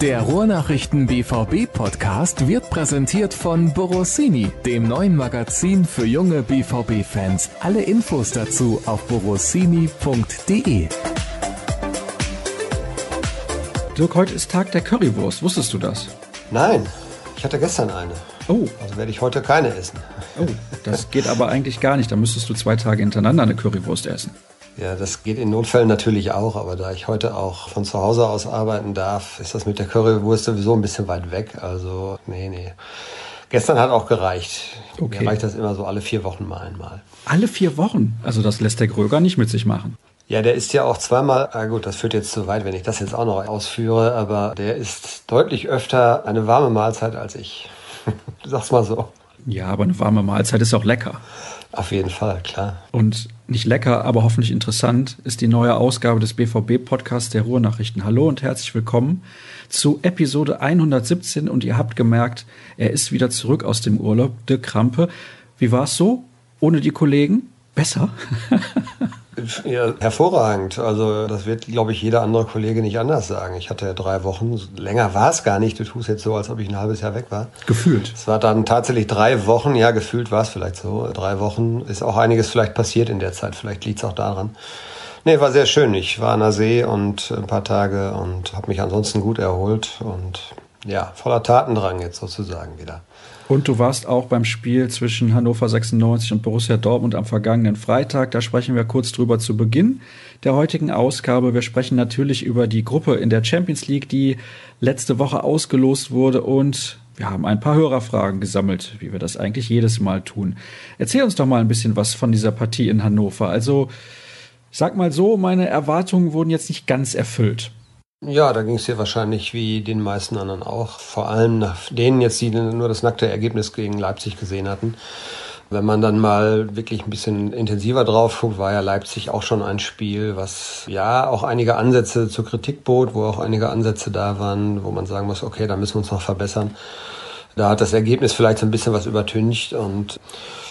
Der Ruhrnachrichten BVB Podcast wird präsentiert von Borossini, dem neuen Magazin für junge BVB Fans. Alle Infos dazu auf borossini.de. Dirk, heute ist Tag der Currywurst. Wusstest du das? Nein, ich hatte gestern eine. Oh. Also werde ich heute keine essen. Oh, das geht aber eigentlich gar nicht. Da müsstest du zwei Tage hintereinander eine Currywurst essen. Ja, das geht in Notfällen natürlich auch, aber da ich heute auch von zu Hause aus arbeiten darf, ist das mit der Currywurst sowieso ein bisschen weit weg. Also, nee, nee. Gestern hat auch gereicht. Okay. Mir reicht das immer so alle vier Wochen mal einmal. Alle vier Wochen? Also das lässt der Gröger nicht mit sich machen. Ja, der ist ja auch zweimal, ah gut, das führt jetzt zu weit, wenn ich das jetzt auch noch ausführe, aber der ist deutlich öfter eine warme Mahlzeit als ich. Sag's mal so. Ja, aber eine warme Mahlzeit ist auch lecker. Auf jeden Fall, klar. Und nicht lecker, aber hoffentlich interessant ist die neue Ausgabe des BVB-Podcasts der Ruhrnachrichten. Hallo und herzlich willkommen zu Episode 117 und ihr habt gemerkt, er ist wieder zurück aus dem Urlaub, Dirk Krampe. Wie war's so? Ohne die Kollegen? Besser? Ja, hervorragend. Also das wird, glaube ich, jeder andere Kollege nicht anders sagen. Ich hatte ja drei Wochen, länger war es gar nicht. Du tust jetzt so, als ob ich ein halbes Jahr weg war. Gefühlt. Es war dann tatsächlich drei Wochen, ja, gefühlt war es vielleicht so. Drei Wochen ist auch einiges vielleicht passiert in der Zeit. Vielleicht liegt es auch daran. Nee, war sehr schön. Ich war an der See und ein paar Tage und habe mich ansonsten gut erholt und ja, voller Tatendrang jetzt sozusagen wieder. Und du warst auch beim Spiel zwischen Hannover 96 und Borussia Dortmund am vergangenen Freitag. Da sprechen wir kurz drüber zu Beginn der heutigen Ausgabe. Wir sprechen natürlich über die Gruppe in der Champions League, die letzte Woche ausgelost wurde und wir haben ein paar Hörerfragen gesammelt, wie wir das eigentlich jedes Mal tun. Erzähl uns doch mal ein bisschen was von dieser Partie in Hannover. Also, sag mal so, meine Erwartungen wurden jetzt nicht ganz erfüllt. Ja, da ging es dir wahrscheinlich wie den meisten anderen auch. Vor allem nach denen jetzt, die nur das nackte Ergebnis gegen Leipzig gesehen hatten. Wenn man dann mal wirklich ein bisschen intensiver drauf guckt, war ja Leipzig auch schon ein Spiel, was ja auch einige Ansätze zur Kritik bot, wo auch einige Ansätze da waren, wo man sagen muss, okay, da müssen wir uns noch verbessern. Da hat das Ergebnis vielleicht so ein bisschen was übertüncht und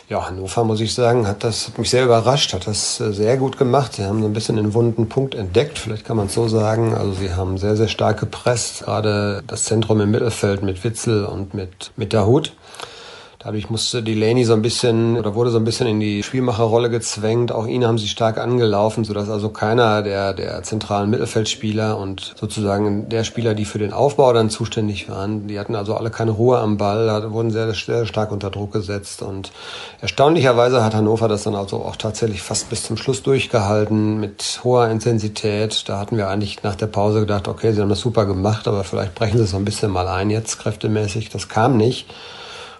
ja, Hannover, muss ich sagen, hat das hat mich sehr überrascht, hat das äh, sehr gut gemacht. Sie haben so ein bisschen den wunden Punkt entdeckt, vielleicht kann man es so sagen. Also sie haben sehr, sehr stark gepresst, gerade das Zentrum im Mittelfeld mit Witzel und mit, mit der Hut. Dadurch musste Delaney so ein bisschen oder wurde so ein bisschen in die Spielmacherrolle gezwängt. Auch ihn haben sie stark angelaufen, sodass also keiner der, der zentralen Mittelfeldspieler und sozusagen der Spieler, die für den Aufbau dann zuständig waren, die hatten also alle keine Ruhe am Ball, wurden sehr, sehr stark unter Druck gesetzt. Und erstaunlicherweise hat Hannover das dann also auch tatsächlich fast bis zum Schluss durchgehalten mit hoher Intensität. Da hatten wir eigentlich nach der Pause gedacht, okay, sie haben das super gemacht, aber vielleicht brechen sie es so ein bisschen mal ein jetzt kräftemäßig. Das kam nicht.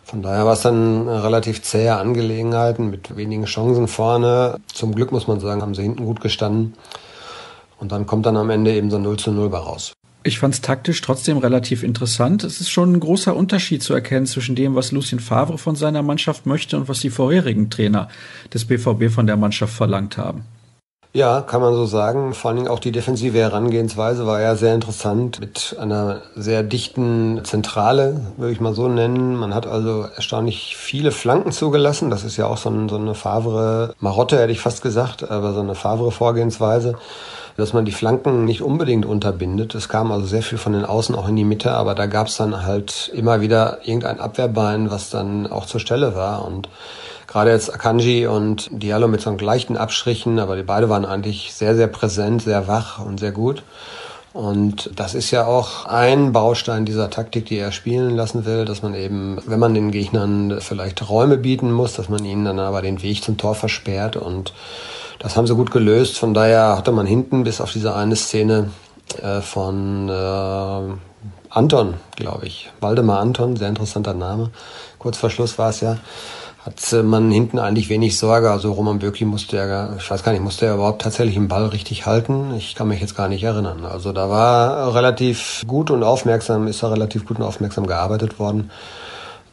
Von daher war es dann eine relativ zähe Angelegenheiten mit wenigen Chancen vorne. Zum Glück muss man sagen, haben sie hinten gut gestanden. Und dann kommt dann am Ende eben so 0 zu 0 bei raus. Ich fand es taktisch trotzdem relativ interessant. Es ist schon ein großer Unterschied zu erkennen zwischen dem, was Lucien Favre von seiner Mannschaft möchte und was die vorherigen Trainer des BVB von der Mannschaft verlangt haben. Ja, kann man so sagen. Vor allen Dingen auch die defensive Herangehensweise war ja sehr interessant mit einer sehr dichten Zentrale, würde ich mal so nennen. Man hat also erstaunlich viele Flanken zugelassen. Das ist ja auch so, ein, so eine Favre Marotte, hätte ich fast gesagt, aber so eine Favre Vorgehensweise dass man die Flanken nicht unbedingt unterbindet. Es kam also sehr viel von den Außen auch in die Mitte, aber da gab es dann halt immer wieder irgendein Abwehrbein, was dann auch zur Stelle war. Und gerade jetzt Akanji und Diallo mit so einem leichten Abstrichen, aber die beide waren eigentlich sehr, sehr präsent, sehr wach und sehr gut. Und das ist ja auch ein Baustein dieser Taktik, die er spielen lassen will, dass man eben, wenn man den Gegnern vielleicht Räume bieten muss, dass man ihnen dann aber den Weg zum Tor versperrt und das haben sie gut gelöst. Von daher hatte man hinten bis auf diese eine Szene äh, von äh, Anton, glaube ich. Waldemar Anton, sehr interessanter Name. Kurz vor Schluss war es ja. Hat äh, man hinten eigentlich wenig Sorge. Also Roman Bürki musste ja, ich weiß gar nicht, musste er überhaupt tatsächlich den Ball richtig halten? Ich kann mich jetzt gar nicht erinnern. Also da war relativ gut und aufmerksam, ist da relativ gut und aufmerksam gearbeitet worden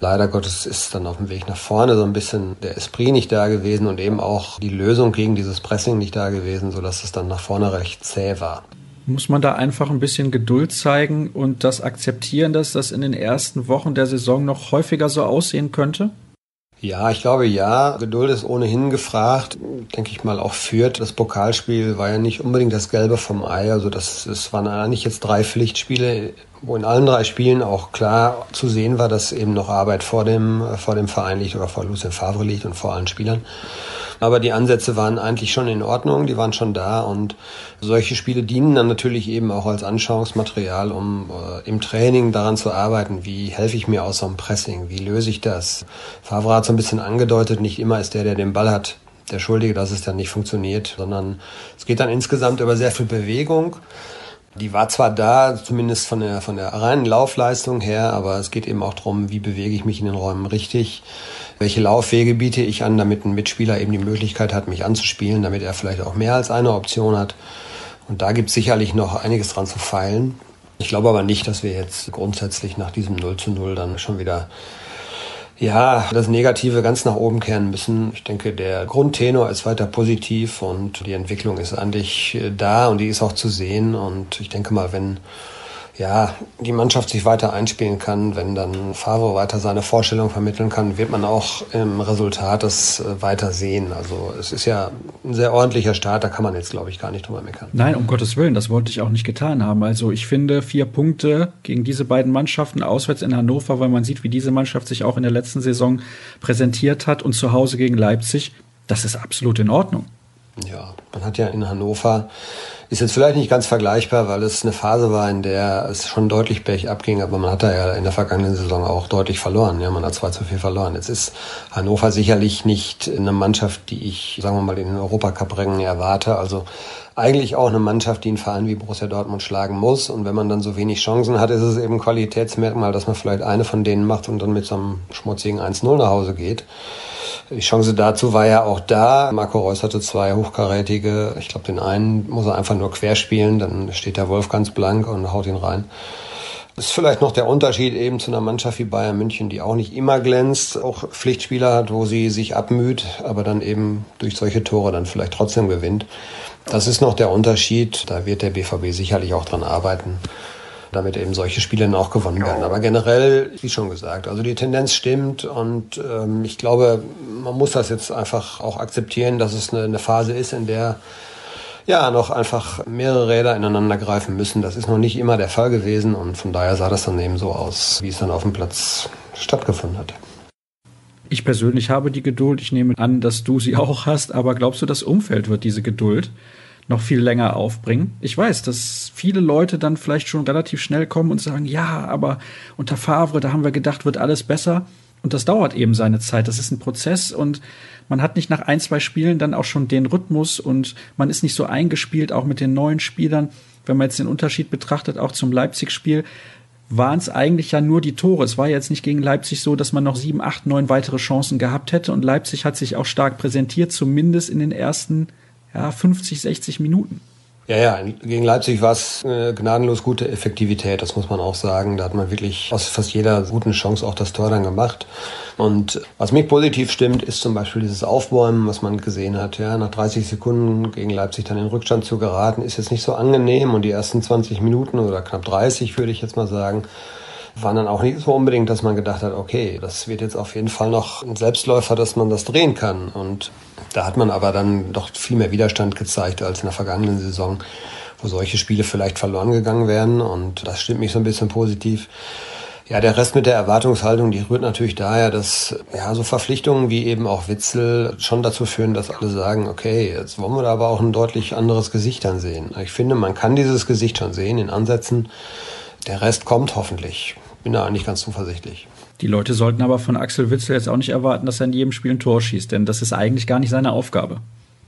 leider Gottes ist dann auf dem Weg nach vorne so ein bisschen der Esprit nicht da gewesen und eben auch die Lösung gegen dieses Pressing nicht da gewesen, sodass es dann nach vorne recht zäh war. Muss man da einfach ein bisschen Geduld zeigen und das akzeptieren, dass das in den ersten Wochen der Saison noch häufiger so aussehen könnte? Ja, ich glaube ja. Geduld ist ohnehin gefragt. Denke ich mal auch führt. Das Pokalspiel war ja nicht unbedingt das Gelbe vom Ei. Also das, das waren eigentlich jetzt drei Pflichtspiele, wo in allen drei Spielen auch klar zu sehen war, dass eben noch Arbeit vor dem, vor dem Verein liegt oder vor Lucien Favre liegt und vor allen Spielern. Aber die Ansätze waren eigentlich schon in Ordnung, die waren schon da und solche Spiele dienen dann natürlich eben auch als Anschauungsmaterial, um äh, im Training daran zu arbeiten, wie helfe ich mir aus so einem Pressing, wie löse ich das. Favre hat so ein bisschen angedeutet, nicht immer ist der, der den Ball hat, der Schuldige, dass es dann nicht funktioniert, sondern es geht dann insgesamt über sehr viel Bewegung. Die war zwar da, zumindest von der, von der reinen Laufleistung her, aber es geht eben auch darum, wie bewege ich mich in den Räumen richtig, welche Laufwege biete ich an, damit ein Mitspieler eben die Möglichkeit hat, mich anzuspielen, damit er vielleicht auch mehr als eine Option hat. Und da gibt es sicherlich noch einiges dran zu feilen. Ich glaube aber nicht, dass wir jetzt grundsätzlich nach diesem 0 zu 0 dann schon wieder ja, das Negative ganz nach oben kehren müssen. Ich denke, der Grundtenor ist weiter positiv und die Entwicklung ist eigentlich äh, da und die ist auch zu sehen. Und ich denke mal, wenn ja, die Mannschaft sich weiter einspielen kann, wenn dann Favre weiter seine Vorstellung vermitteln kann, wird man auch im Resultat das äh, weiter sehen. Also es ist ja ein sehr ordentlicher Start, da kann man jetzt, glaube ich, gar nicht drüber meckern. Nein, um Gottes Willen, das wollte ich auch nicht getan haben. Also ich finde vier Punkte gegen diese beiden Mannschaften auswärts in Hannover, weil man sieht, wie diese Mannschaft sich auch in der letzten Saison präsentiert hat und zu Hause gegen Leipzig, das ist absolut in Ordnung. Ja, man hat ja in Hannover ist jetzt vielleicht nicht ganz vergleichbar, weil es eine Phase war, in der es schon deutlich bergab ging, aber man hat da ja in der vergangenen Saison auch deutlich verloren. Ja, man hat 2 zu 4 verloren. Jetzt ist Hannover sicherlich nicht eine Mannschaft, die ich, sagen wir mal, in den Europacup-Rängen erwarte. Also eigentlich auch eine Mannschaft, die einen Verein wie Borussia Dortmund schlagen muss. Und wenn man dann so wenig Chancen hat, ist es eben Qualitätsmerkmal, dass man vielleicht eine von denen macht und dann mit so einem schmutzigen 1-0 nach Hause geht. Die Chance dazu war ja auch da. Marco Reus hatte zwei hochkarätige. Ich glaube, den einen muss er einfach nur querspielen, dann steht der Wolf ganz blank und haut ihn rein. Das ist vielleicht noch der Unterschied eben zu einer Mannschaft wie Bayern München, die auch nicht immer glänzt, auch Pflichtspieler hat, wo sie sich abmüht, aber dann eben durch solche Tore dann vielleicht trotzdem gewinnt. Das ist noch der Unterschied. Da wird der BVB sicherlich auch dran arbeiten damit eben solche Spiele dann auch gewonnen werden. Aber generell, wie schon gesagt, also die Tendenz stimmt und ähm, ich glaube, man muss das jetzt einfach auch akzeptieren, dass es eine, eine Phase ist, in der ja noch einfach mehrere Räder ineinander greifen müssen. Das ist noch nicht immer der Fall gewesen und von daher sah das dann eben so aus, wie es dann auf dem Platz stattgefunden hat. Ich persönlich habe die Geduld. Ich nehme an, dass du sie auch hast. Aber glaubst du, das Umfeld wird diese Geduld noch viel länger aufbringen. Ich weiß, dass viele Leute dann vielleicht schon relativ schnell kommen und sagen, ja, aber unter Favre, da haben wir gedacht, wird alles besser. Und das dauert eben seine Zeit. Das ist ein Prozess und man hat nicht nach ein, zwei Spielen dann auch schon den Rhythmus und man ist nicht so eingespielt, auch mit den neuen Spielern. Wenn man jetzt den Unterschied betrachtet, auch zum Leipzig-Spiel, waren es eigentlich ja nur die Tore. Es war jetzt nicht gegen Leipzig so, dass man noch sieben, acht, neun weitere Chancen gehabt hätte. Und Leipzig hat sich auch stark präsentiert, zumindest in den ersten ja, 50, 60 Minuten. Ja, ja, gegen Leipzig war es eine gnadenlos gute Effektivität, das muss man auch sagen. Da hat man wirklich aus fast jeder guten Chance auch das Tor dann gemacht. Und was mich positiv stimmt, ist zum Beispiel dieses Aufbäumen, was man gesehen hat. Ja, nach 30 Sekunden gegen Leipzig dann in Rückstand zu geraten, ist jetzt nicht so angenehm. Und die ersten 20 Minuten oder knapp 30, würde ich jetzt mal sagen, waren dann auch nicht so unbedingt, dass man gedacht hat, okay, das wird jetzt auf jeden Fall noch ein Selbstläufer, dass man das drehen kann. Und da hat man aber dann doch viel mehr Widerstand gezeigt als in der vergangenen Saison, wo solche Spiele vielleicht verloren gegangen wären. Und das stimmt mich so ein bisschen positiv. Ja, der Rest mit der Erwartungshaltung, die rührt natürlich daher, dass ja so Verpflichtungen wie eben auch Witzel schon dazu führen, dass alle sagen, okay, jetzt wollen wir da aber auch ein deutlich anderes Gesicht dann sehen. Ich finde, man kann dieses Gesicht schon sehen in Ansätzen. Der Rest kommt hoffentlich bin da eigentlich ganz zuversichtlich. Die Leute sollten aber von Axel Witzel jetzt auch nicht erwarten, dass er in jedem Spiel ein Tor schießt, denn das ist eigentlich gar nicht seine Aufgabe.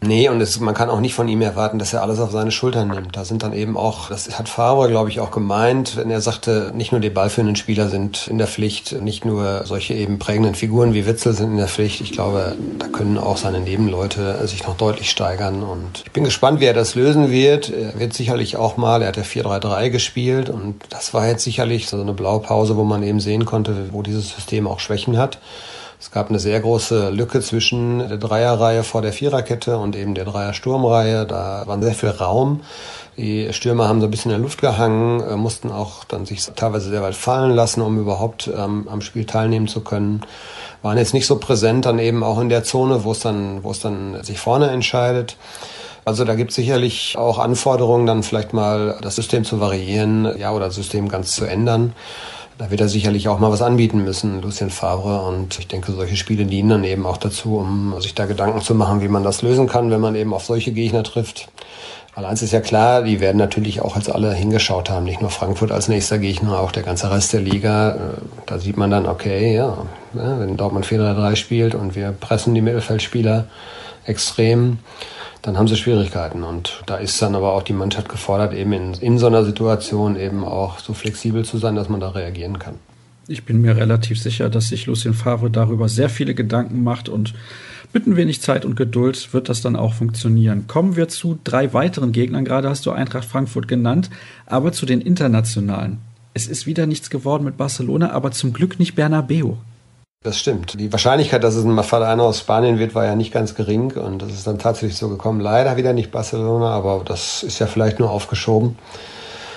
Nee, und es, man kann auch nicht von ihm erwarten, dass er alles auf seine Schultern nimmt. Da sind dann eben auch, das hat Favre, glaube ich, auch gemeint, wenn er sagte, nicht nur die ballführenden Spieler sind in der Pflicht, nicht nur solche eben prägenden Figuren wie Witzel sind in der Pflicht. Ich glaube, da können auch seine Nebenleute sich noch deutlich steigern. Und ich bin gespannt, wie er das lösen wird. Er wird sicherlich auch mal, er hat ja 4-3-3 gespielt und das war jetzt sicherlich so eine Blaupause, wo man eben sehen konnte, wo dieses System auch Schwächen hat. Es gab eine sehr große Lücke zwischen der Dreierreihe vor der Viererkette und eben der Dreier-Sturmreihe. Da war sehr viel Raum. Die Stürmer haben so ein bisschen in der Luft gehangen, äh, mussten auch dann sich teilweise sehr weit fallen lassen, um überhaupt ähm, am Spiel teilnehmen zu können. Waren jetzt nicht so präsent dann eben auch in der Zone, wo es dann, wo es dann sich vorne entscheidet. Also da gibt es sicherlich auch Anforderungen, dann vielleicht mal das System zu variieren, ja, oder das System ganz zu ändern. Da wird er sicherlich auch mal was anbieten müssen, Lucien Favre. Und ich denke, solche Spiele dienen dann eben auch dazu, um sich da Gedanken zu machen, wie man das lösen kann, wenn man eben auf solche Gegner trifft. Weil eins ist ja klar, die werden natürlich auch als alle hingeschaut haben, nicht nur Frankfurt als nächster Gegner, auch der ganze Rest der Liga. Äh, da sieht man dann, okay, ja, wenn Dortmund 4-3-3 spielt und wir pressen die Mittelfeldspieler extrem, dann haben sie Schwierigkeiten. Und da ist dann aber auch die Mannschaft gefordert, eben in, in so einer Situation eben auch so flexibel zu sein, dass man da reagieren kann. Ich bin mir relativ sicher, dass sich Lucien Favre darüber sehr viele Gedanken macht und mit ein wenig Zeit und Geduld wird das dann auch funktionieren. Kommen wir zu drei weiteren Gegnern. Gerade hast du Eintracht Frankfurt genannt, aber zu den internationalen. Es ist wieder nichts geworden mit Barcelona, aber zum Glück nicht Bernabeu. Das stimmt. Die Wahrscheinlichkeit, dass es ein Mafalano aus Spanien wird, war ja nicht ganz gering und das ist dann tatsächlich so gekommen. Leider wieder nicht Barcelona, aber das ist ja vielleicht nur aufgeschoben.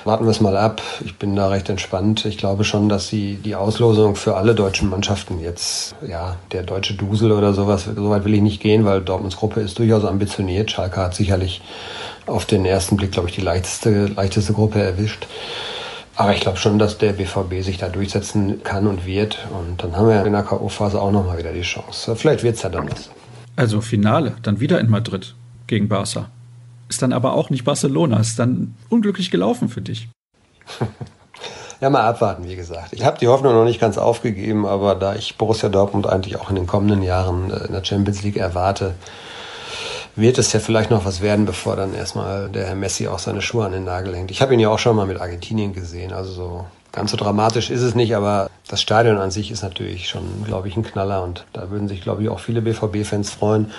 Warten wir es mal ab. Ich bin da recht entspannt. Ich glaube schon, dass sie die Auslosung für alle deutschen Mannschaften jetzt, ja, der deutsche Dusel oder sowas, so weit will ich nicht gehen, weil Dortmunds Gruppe ist durchaus ambitioniert. Schalke hat sicherlich auf den ersten Blick, glaube ich, die leichteste, leichteste Gruppe erwischt. Aber ich glaube schon, dass der BVB sich da durchsetzen kann und wird. Und dann haben wir in der K.O.-Phase auch nochmal wieder die Chance. Vielleicht wird es ja dann was. Also Finale, dann wieder in Madrid gegen Barca. Ist dann aber auch nicht Barcelona. Ist dann unglücklich gelaufen für dich. ja, mal abwarten, wie gesagt. Ich habe die Hoffnung noch nicht ganz aufgegeben, aber da ich Borussia Dortmund eigentlich auch in den kommenden Jahren äh, in der Champions League erwarte, wird es ja vielleicht noch was werden, bevor dann erstmal der Herr Messi auch seine Schuhe an den Nagel hängt. Ich habe ihn ja auch schon mal mit Argentinien gesehen, also so ganz so dramatisch ist es nicht, aber das Stadion an sich ist natürlich schon, glaube ich, ein Knaller und da würden sich, glaube ich, auch viele BVB-Fans freuen,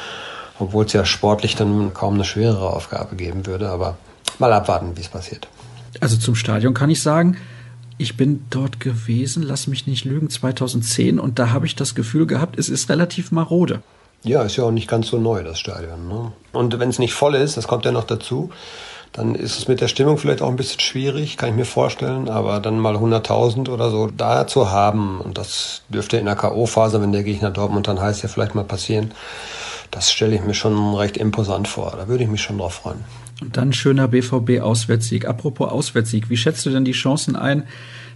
obwohl es ja sportlich dann kaum eine schwerere Aufgabe geben würde, aber mal abwarten, wie es passiert. Also zum Stadion kann ich sagen, ich bin dort gewesen, lass mich nicht lügen, 2010 und da habe ich das Gefühl gehabt, es ist relativ marode. Ja, ist ja auch nicht ganz so neu, das Stadion. Ne? Und wenn es nicht voll ist, das kommt ja noch dazu, dann ist es mit der Stimmung vielleicht auch ein bisschen schwierig, kann ich mir vorstellen. Aber dann mal 100.000 oder so da zu haben, und das dürfte in der K.O.-Phase, wenn der Gegner Dortmund dann heißt, ja vielleicht mal passieren, das stelle ich mir schon recht imposant vor. Da würde ich mich schon drauf freuen. Und dann schöner BVB-Auswärtssieg. Apropos Auswärtssieg, wie schätzt du denn die Chancen ein,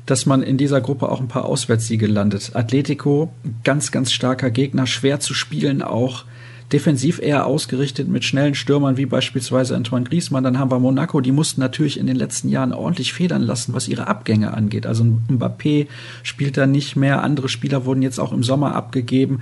dass man in dieser Gruppe auch ein paar Auswärtssiege landet. Atletico, ganz, ganz starker Gegner, schwer zu spielen auch. Defensiv eher ausgerichtet mit schnellen Stürmern wie beispielsweise Antoine Griezmann. Dann haben wir Monaco, die mussten natürlich in den letzten Jahren ordentlich federn lassen, was ihre Abgänge angeht. Also Mbappé spielt da nicht mehr. Andere Spieler wurden jetzt auch im Sommer abgegeben.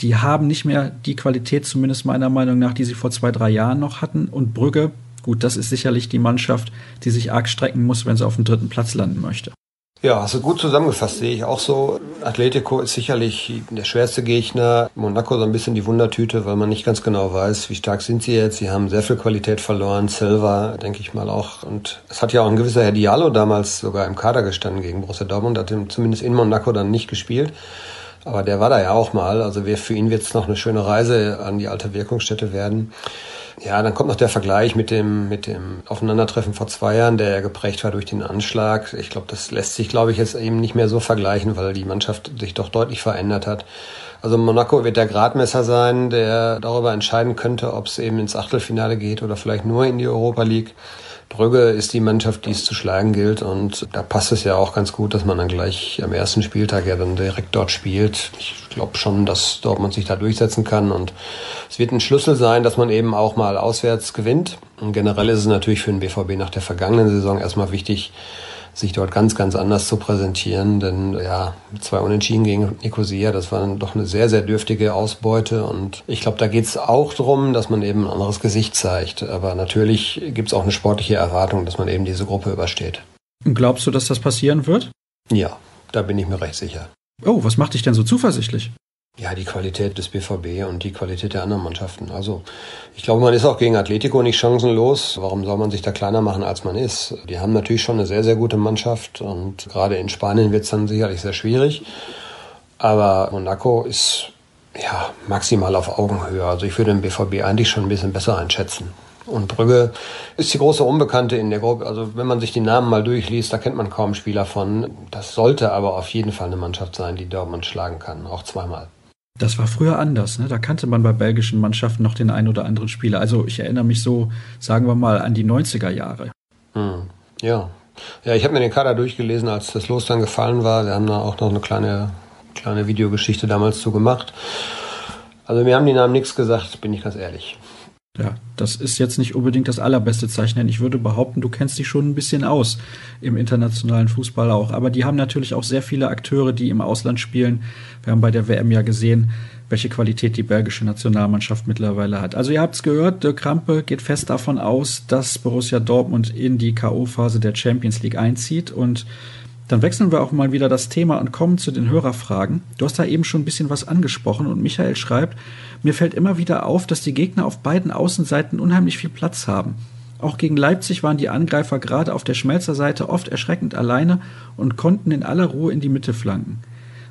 Die haben nicht mehr die Qualität, zumindest meiner Meinung nach, die sie vor zwei, drei Jahren noch hatten. Und Brügge, gut, das ist sicherlich die Mannschaft, die sich arg strecken muss, wenn sie auf dem dritten Platz landen möchte. Ja, hast du gut zusammengefasst, sehe ich auch so. Atletico ist sicherlich der schwerste Gegner. Monaco so ein bisschen die Wundertüte, weil man nicht ganz genau weiß, wie stark sind sie jetzt. Sie haben sehr viel Qualität verloren. Silva, denke ich mal auch. Und es hat ja auch ein gewisser Herr Diallo damals sogar im Kader gestanden gegen Borussia Dortmund, hat zumindest in Monaco dann nicht gespielt. Aber der war da ja auch mal. Also für ihn wird es noch eine schöne Reise an die alte Wirkungsstätte werden. Ja, dann kommt noch der Vergleich mit dem, mit dem Aufeinandertreffen vor zwei Jahren, der ja geprägt war durch den Anschlag. Ich glaube, das lässt sich, glaube ich, jetzt eben nicht mehr so vergleichen, weil die Mannschaft sich doch deutlich verändert hat. Also Monaco wird der Gradmesser sein, der darüber entscheiden könnte, ob es eben ins Achtelfinale geht oder vielleicht nur in die Europa League. Brügge ist die Mannschaft, die es zu schlagen gilt. Und da passt es ja auch ganz gut, dass man dann gleich am ersten Spieltag ja dann direkt dort spielt. Ich glaube schon, dass Dortmund sich da durchsetzen kann. Und es wird ein Schlüssel sein, dass man eben auch mal auswärts gewinnt. Und generell ist es natürlich für den BVB nach der vergangenen Saison erstmal wichtig, sich dort ganz, ganz anders zu präsentieren. Denn ja, zwei Unentschieden gegen Nicosia, das war dann doch eine sehr, sehr dürftige Ausbeute. Und ich glaube, da geht es auch darum, dass man eben ein anderes Gesicht zeigt. Aber natürlich gibt es auch eine sportliche Erwartung, dass man eben diese Gruppe übersteht. Und glaubst du, dass das passieren wird? Ja, da bin ich mir recht sicher. Oh, was macht dich denn so zuversichtlich? Ja, die Qualität des BVB und die Qualität der anderen Mannschaften. Also ich glaube, man ist auch gegen Atletico nicht chancenlos. Warum soll man sich da kleiner machen, als man ist? Die haben natürlich schon eine sehr, sehr gute Mannschaft und gerade in Spanien wird es dann sicherlich sehr schwierig. Aber Monaco ist ja, maximal auf Augenhöhe. Also ich würde den BVB eigentlich schon ein bisschen besser einschätzen. Und Brügge ist die große Unbekannte in der Gruppe. Also wenn man sich die Namen mal durchliest, da kennt man kaum Spieler von. Das sollte aber auf jeden Fall eine Mannschaft sein, die Dortmund schlagen kann, auch zweimal. Das war früher anders. Ne? Da kannte man bei belgischen Mannschaften noch den einen oder anderen Spieler. Also ich erinnere mich so, sagen wir mal, an die 90er Jahre. Hm. Ja. Ja, ich habe mir den Kader durchgelesen, als das Los dann gefallen war. Wir haben da auch noch eine kleine, kleine Videogeschichte damals zu gemacht. Also mir haben die Namen nichts gesagt, bin ich ganz ehrlich. Ja, das ist jetzt nicht unbedingt das allerbeste Zeichen, denn ich würde behaupten, du kennst dich schon ein bisschen aus im internationalen Fußball auch. Aber die haben natürlich auch sehr viele Akteure, die im Ausland spielen. Wir haben bei der WM ja gesehen, welche Qualität die belgische Nationalmannschaft mittlerweile hat. Also ihr habt es gehört, Dirk Krampe geht fest davon aus, dass Borussia Dortmund in die KO-Phase der Champions League einzieht und dann wechseln wir auch mal wieder das Thema und kommen zu den Hörerfragen. Du hast da eben schon ein bisschen was angesprochen und Michael schreibt, mir fällt immer wieder auf, dass die Gegner auf beiden Außenseiten unheimlich viel Platz haben. Auch gegen Leipzig waren die Angreifer gerade auf der Schmelzerseite oft erschreckend alleine und konnten in aller Ruhe in die Mitte flanken.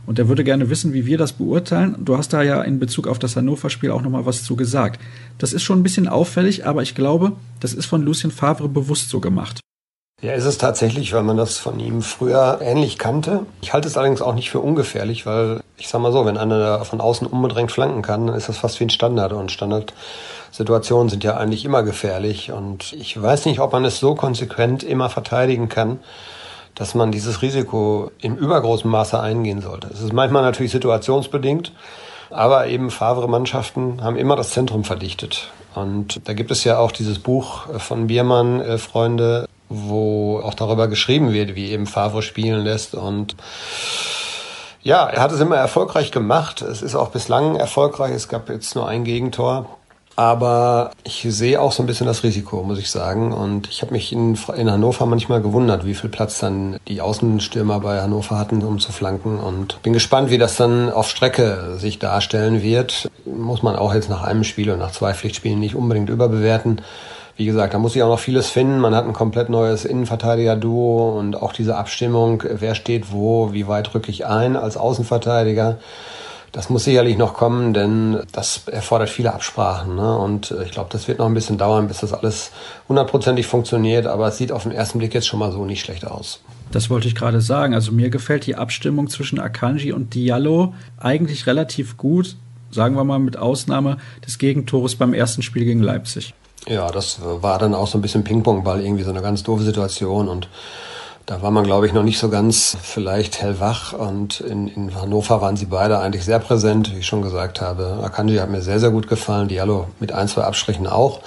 Und er würde gerne wissen, wie wir das beurteilen. Du hast da ja in Bezug auf das Hannover-Spiel auch nochmal was zu gesagt. Das ist schon ein bisschen auffällig, aber ich glaube, das ist von Lucien Favre bewusst so gemacht. Ja, ist es tatsächlich, weil man das von ihm früher ähnlich kannte. Ich halte es allerdings auch nicht für ungefährlich, weil ich sag mal so, wenn einer von außen unbedrängt flanken kann, dann ist das fast wie ein Standard und Standardsituationen sind ja eigentlich immer gefährlich und ich weiß nicht, ob man es so konsequent immer verteidigen kann, dass man dieses Risiko im übergroßen Maße eingehen sollte. Es ist manchmal natürlich situationsbedingt, aber eben Favre-Mannschaften haben immer das Zentrum verdichtet. Und da gibt es ja auch dieses Buch von Biermann, äh, Freunde, wo auch darüber geschrieben wird, wie eben Favre spielen lässt und ja, er hat es immer erfolgreich gemacht. Es ist auch bislang erfolgreich. Es gab jetzt nur ein Gegentor. Aber ich sehe auch so ein bisschen das Risiko, muss ich sagen. Und ich habe mich in, in Hannover manchmal gewundert, wie viel Platz dann die Außenstürmer bei Hannover hatten, um zu flanken. Und bin gespannt, wie das dann auf Strecke sich darstellen wird. Muss man auch jetzt nach einem Spiel und nach zwei Pflichtspielen nicht unbedingt überbewerten wie gesagt, da muss ich auch noch vieles finden. Man hat ein komplett neues Innenverteidiger-Duo und auch diese Abstimmung, wer steht wo, wie weit rücke ich ein als Außenverteidiger. Das muss sicherlich noch kommen, denn das erfordert viele Absprachen. Ne? Und äh, ich glaube, das wird noch ein bisschen dauern, bis das alles hundertprozentig funktioniert. Aber es sieht auf den ersten Blick jetzt schon mal so nicht schlecht aus. Das wollte ich gerade sagen. Also mir gefällt die Abstimmung zwischen Akanji und Diallo eigentlich relativ gut. Sagen wir mal mit Ausnahme des Gegentores beim ersten Spiel gegen Leipzig. Ja, das war dann auch so ein bisschen Ping-Pong-Ball, irgendwie so eine ganz doofe Situation und da war man, glaube ich, noch nicht so ganz vielleicht hellwach und in, in Hannover waren sie beide eigentlich sehr präsent, wie ich schon gesagt habe. Akanji hat mir sehr, sehr gut gefallen, Diallo mit ein, zwei Abstrichen auch.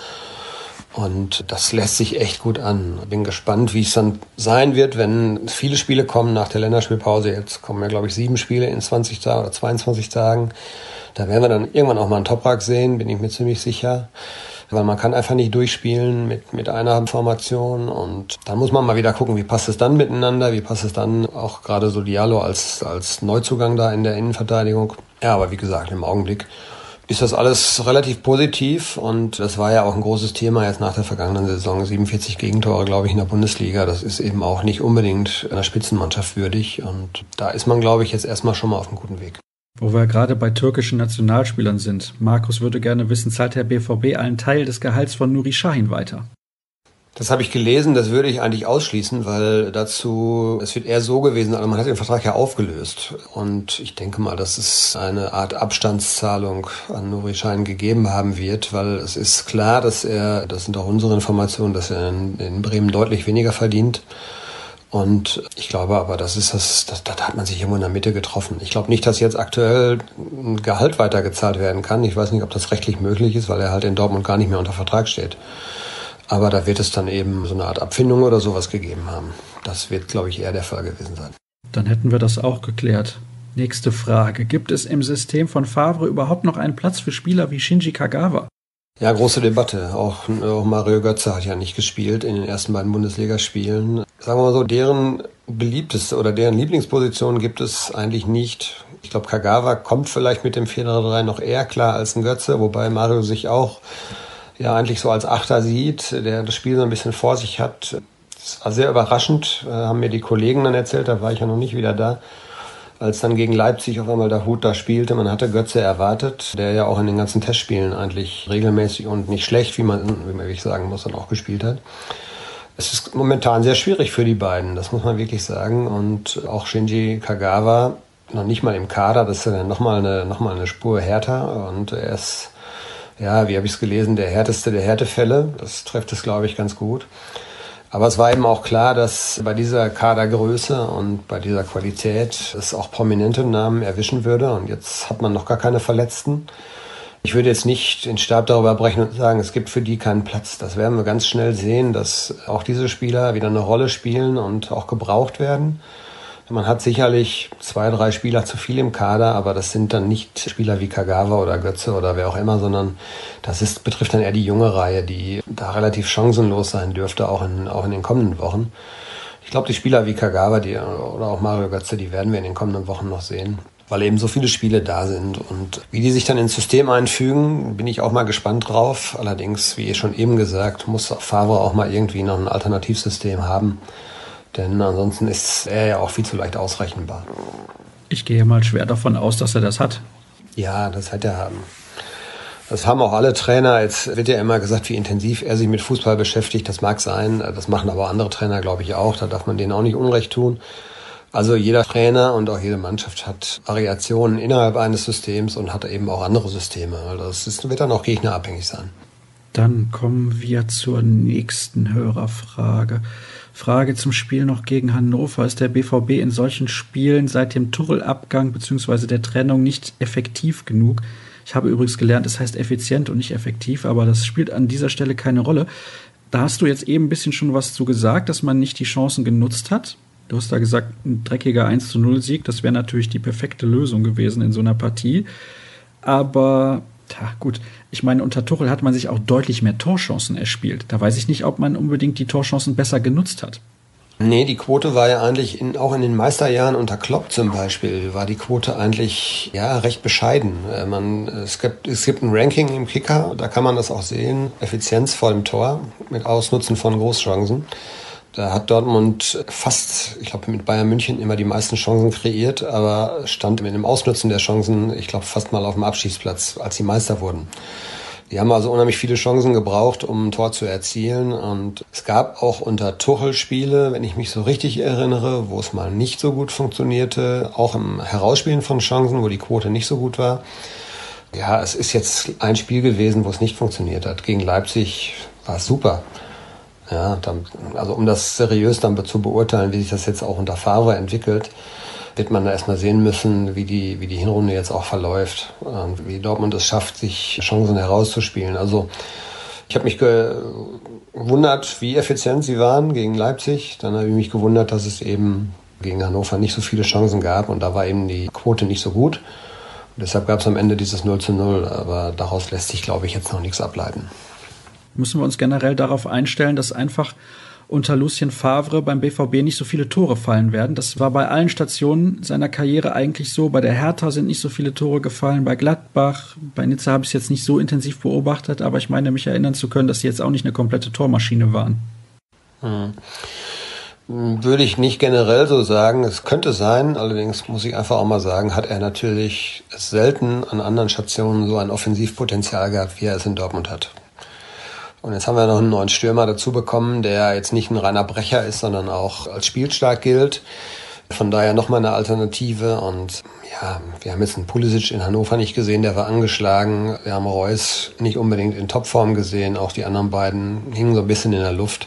Und das lässt sich echt gut an. Bin gespannt, wie es dann sein wird, wenn viele Spiele kommen nach der Länderspielpause. Jetzt kommen ja, glaube ich, sieben Spiele in 20 Tagen oder 22 Tagen. Da werden wir dann irgendwann auch mal einen Toprak sehen, bin ich mir ziemlich sicher weil man kann einfach nicht durchspielen mit, mit einer Formation und dann muss man mal wieder gucken, wie passt es dann miteinander, wie passt es dann auch gerade so Diallo als, als Neuzugang da in der Innenverteidigung. Ja, aber wie gesagt, im Augenblick ist das alles relativ positiv und das war ja auch ein großes Thema jetzt nach der vergangenen Saison. 47 Gegentore, glaube ich, in der Bundesliga. Das ist eben auch nicht unbedingt einer Spitzenmannschaft würdig und da ist man, glaube ich, jetzt erstmal schon mal auf einem guten Weg. Wo wir gerade bei türkischen Nationalspielern sind. Markus würde gerne wissen, zahlt der BVB einen Teil des Gehalts von Nuri Sahin weiter? Das habe ich gelesen, das würde ich eigentlich ausschließen, weil dazu, es wird eher so gewesen, also man hat den Vertrag ja aufgelöst. Und ich denke mal, dass es eine Art Abstandszahlung an Nuri Schein gegeben haben wird, weil es ist klar, dass er, das sind auch unsere Informationen, dass er in, in Bremen deutlich weniger verdient. Und ich glaube aber, das ist das, da hat man sich irgendwo in der Mitte getroffen. Ich glaube nicht, dass jetzt aktuell ein Gehalt weitergezahlt werden kann. Ich weiß nicht, ob das rechtlich möglich ist, weil er halt in Dortmund gar nicht mehr unter Vertrag steht. Aber da wird es dann eben so eine Art Abfindung oder sowas gegeben haben. Das wird, glaube ich, eher der Fall gewesen sein. Dann hätten wir das auch geklärt. Nächste Frage. Gibt es im System von Favre überhaupt noch einen Platz für Spieler wie Shinji Kagawa? Ja, große Debatte. Auch, auch Mario Götze hat ja nicht gespielt in den ersten beiden Bundesligaspielen. Sagen wir mal so, deren beliebteste oder deren Lieblingsposition gibt es eigentlich nicht. Ich glaube, Kagawa kommt vielleicht mit dem 4-3 noch eher klar als ein Götze, wobei Mario sich auch ja eigentlich so als Achter sieht, der das Spiel so ein bisschen vor sich hat. Das war sehr überraschend, äh, haben mir die Kollegen dann erzählt, da war ich ja noch nicht wieder da als dann gegen Leipzig auf einmal der Hut da spielte. Man hatte Götze erwartet, der ja auch in den ganzen Testspielen eigentlich regelmäßig und nicht schlecht, wie man, wie man wirklich sagen muss, dann auch gespielt hat. Es ist momentan sehr schwierig für die beiden, das muss man wirklich sagen. Und auch Shinji Kagawa, noch nicht mal im Kader, das ist ja nochmal eine, noch eine Spur härter. Und er ist, ja, wie habe ich es gelesen, der härteste der Härtefälle. Das trifft es, glaube ich, ganz gut. Aber es war eben auch klar, dass bei dieser Kadergröße und bei dieser Qualität es auch prominente Namen erwischen würde. Und jetzt hat man noch gar keine Verletzten. Ich würde jetzt nicht den Stab darüber brechen und sagen, es gibt für die keinen Platz. Das werden wir ganz schnell sehen, dass auch diese Spieler wieder eine Rolle spielen und auch gebraucht werden. Man hat sicherlich zwei, drei Spieler zu viel im Kader, aber das sind dann nicht Spieler wie Kagawa oder Götze oder wer auch immer, sondern das ist, betrifft dann eher die junge Reihe, die da relativ chancenlos sein dürfte, auch in, auch in den kommenden Wochen. Ich glaube, die Spieler wie Kagawa die, oder auch Mario Götze, die werden wir in den kommenden Wochen noch sehen, weil eben so viele Spiele da sind. Und wie die sich dann ins System einfügen, bin ich auch mal gespannt drauf. Allerdings, wie schon eben gesagt, muss Favre auch mal irgendwie noch ein Alternativsystem haben denn ansonsten ist er ja auch viel zu leicht ausrechenbar. Ich gehe mal schwer davon aus, dass er das hat. Ja, das hat er haben. Das haben auch alle Trainer. Jetzt wird ja immer gesagt, wie intensiv er sich mit Fußball beschäftigt. Das mag sein. Das machen aber andere Trainer, glaube ich, auch. Da darf man denen auch nicht Unrecht tun. Also jeder Trainer und auch jede Mannschaft hat Variationen innerhalb eines Systems und hat eben auch andere Systeme. Das ist, wird dann auch gegnerabhängig sein. Dann kommen wir zur nächsten Hörerfrage. Frage zum Spiel noch gegen Hannover. Ist der BVB in solchen Spielen seit dem Tuchel-Abgang bzw. der Trennung nicht effektiv genug? Ich habe übrigens gelernt, es heißt effizient und nicht effektiv, aber das spielt an dieser Stelle keine Rolle. Da hast du jetzt eben ein bisschen schon was zu gesagt, dass man nicht die Chancen genutzt hat. Du hast da gesagt, ein dreckiger 1 zu 0 Sieg, das wäre natürlich die perfekte Lösung gewesen in so einer Partie. Aber ja, gut, ich meine, unter Tuchel hat man sich auch deutlich mehr Torchancen erspielt. Da weiß ich nicht, ob man unbedingt die Torchancen besser genutzt hat. Nee, die Quote war ja eigentlich in, auch in den Meisterjahren unter Klopp zum Beispiel, war die Quote eigentlich ja recht bescheiden. Äh, man, es, gibt, es gibt ein Ranking im Kicker, da kann man das auch sehen. Effizienz vor dem Tor mit Ausnutzen von Großchancen. Da hat Dortmund fast, ich glaube, mit Bayern München immer die meisten Chancen kreiert, aber stand mit dem Ausnutzen der Chancen, ich glaube, fast mal auf dem Abschießplatz, als sie Meister wurden. Die haben also unheimlich viele Chancen gebraucht, um ein Tor zu erzielen. Und es gab auch unter Tuchel Spiele, wenn ich mich so richtig erinnere, wo es mal nicht so gut funktionierte, auch im Herausspielen von Chancen, wo die Quote nicht so gut war. Ja, es ist jetzt ein Spiel gewesen, wo es nicht funktioniert hat. Gegen Leipzig war es super. Ja, dann, also um das seriös dann zu beurteilen, wie sich das jetzt auch unter Favre entwickelt, wird man da erstmal sehen müssen, wie die, wie die Hinrunde jetzt auch verläuft und wie Dortmund es schafft, sich Chancen herauszuspielen. Also ich habe mich gewundert, wie effizient sie waren gegen Leipzig. Dann habe ich mich gewundert, dass es eben gegen Hannover nicht so viele Chancen gab und da war eben die Quote nicht so gut. Und deshalb gab es am Ende dieses 0 zu 0, aber daraus lässt sich, glaube ich, jetzt noch nichts ableiten müssen wir uns generell darauf einstellen, dass einfach unter Lucien Favre beim BVB nicht so viele Tore fallen werden. Das war bei allen Stationen seiner Karriere eigentlich so. Bei der Hertha sind nicht so viele Tore gefallen, bei Gladbach, bei Nizza habe ich es jetzt nicht so intensiv beobachtet, aber ich meine mich erinnern zu können, dass sie jetzt auch nicht eine komplette Tormaschine waren. Hm. Würde ich nicht generell so sagen. Es könnte sein, allerdings muss ich einfach auch mal sagen, hat er natürlich selten an anderen Stationen so ein Offensivpotenzial gehabt, wie er es in Dortmund hat. Und jetzt haben wir noch einen neuen Stürmer dazu bekommen, der jetzt nicht ein reiner Brecher ist, sondern auch als spielstark gilt. Von daher nochmal eine Alternative. Und ja, wir haben jetzt einen Pulisic in Hannover nicht gesehen, der war angeschlagen. Wir haben Reus nicht unbedingt in Topform gesehen. Auch die anderen beiden hingen so ein bisschen in der Luft.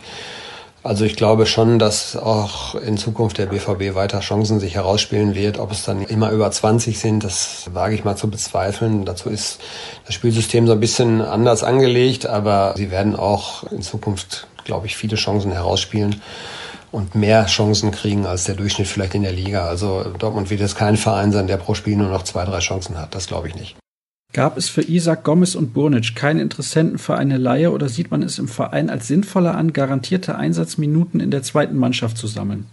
Also ich glaube schon, dass auch in Zukunft der BVB weiter Chancen sich herausspielen wird. Ob es dann immer über 20 sind, das wage ich mal zu bezweifeln. Dazu ist das Spielsystem so ein bisschen anders angelegt, aber sie werden auch in Zukunft, glaube ich, viele Chancen herausspielen und mehr Chancen kriegen als der Durchschnitt vielleicht in der Liga. Also Dortmund wird jetzt kein Verein sein, der pro Spiel nur noch zwei, drei Chancen hat. Das glaube ich nicht. Gab es für Isaac Gomez und Burnic keine Interessenten für eine Leihe oder sieht man es im Verein als sinnvoller an, garantierte Einsatzminuten in der zweiten Mannschaft zu sammeln?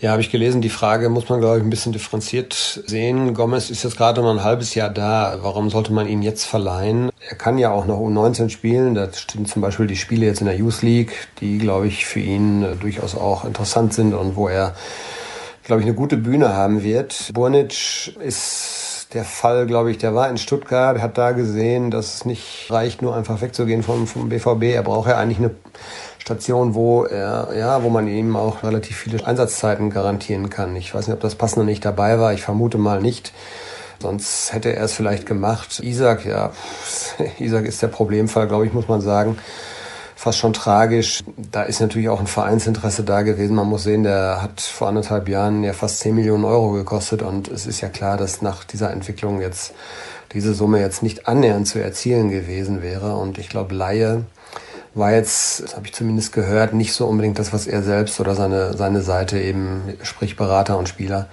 Ja, habe ich gelesen. Die Frage muss man, glaube ich, ein bisschen differenziert sehen. Gomez ist jetzt gerade noch ein halbes Jahr da. Warum sollte man ihn jetzt verleihen? Er kann ja auch noch U19 spielen. Da stehen zum Beispiel die Spiele jetzt in der Youth League, die, glaube ich, für ihn äh, durchaus auch interessant sind und wo er glaube ich, eine gute Bühne haben wird. Burnic ist der Fall, glaube ich, der war in Stuttgart, hat da gesehen, dass es nicht reicht, nur einfach wegzugehen vom, vom BVB. Er braucht ja eigentlich eine Station, wo er, ja, wo man ihm auch relativ viele Einsatzzeiten garantieren kann. Ich weiß nicht, ob das passende nicht dabei war. Ich vermute mal nicht. Sonst hätte er es vielleicht gemacht. Isaac, ja, Isaac ist der Problemfall, glaube ich, muss man sagen. Fast schon tragisch. Da ist natürlich auch ein Vereinsinteresse da gewesen. Man muss sehen, der hat vor anderthalb Jahren ja fast 10 Millionen Euro gekostet und es ist ja klar, dass nach dieser Entwicklung jetzt diese Summe jetzt nicht annähernd zu erzielen gewesen wäre. Und ich glaube, Laie war jetzt, das habe ich zumindest gehört, nicht so unbedingt das, was er selbst oder seine, seine Seite eben, sprich Berater und Spieler,